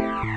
you.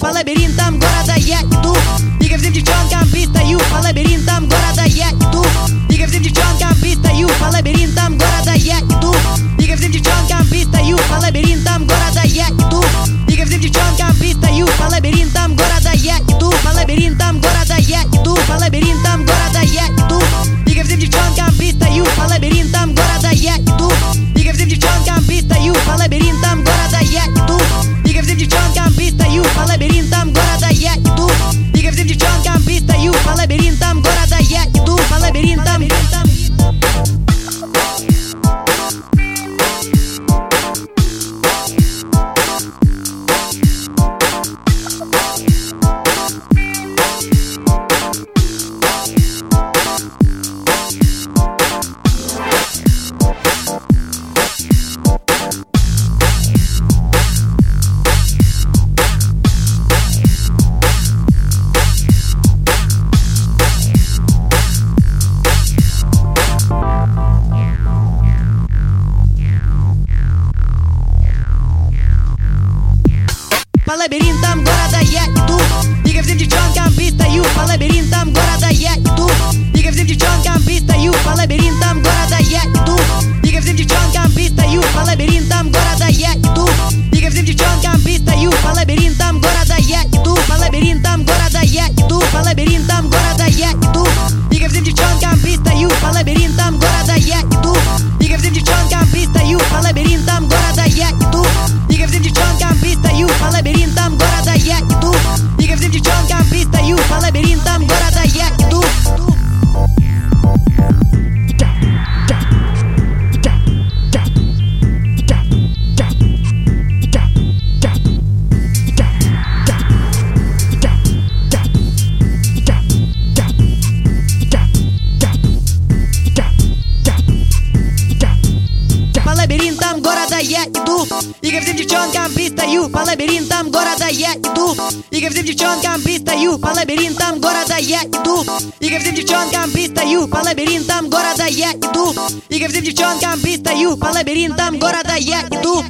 По лабиринтам города я иду. по лабиринтам города. Я иду И ко всем девчонкам пристаю, по лабиринтам города я иду. И ко всем девчонкам пристаю, по лабиринтам города я иду. И ко всем девчонкам пристаю, по лабиринтам города я иду. И ко всем девчонкам пристаю, по лабиринтам города я иду.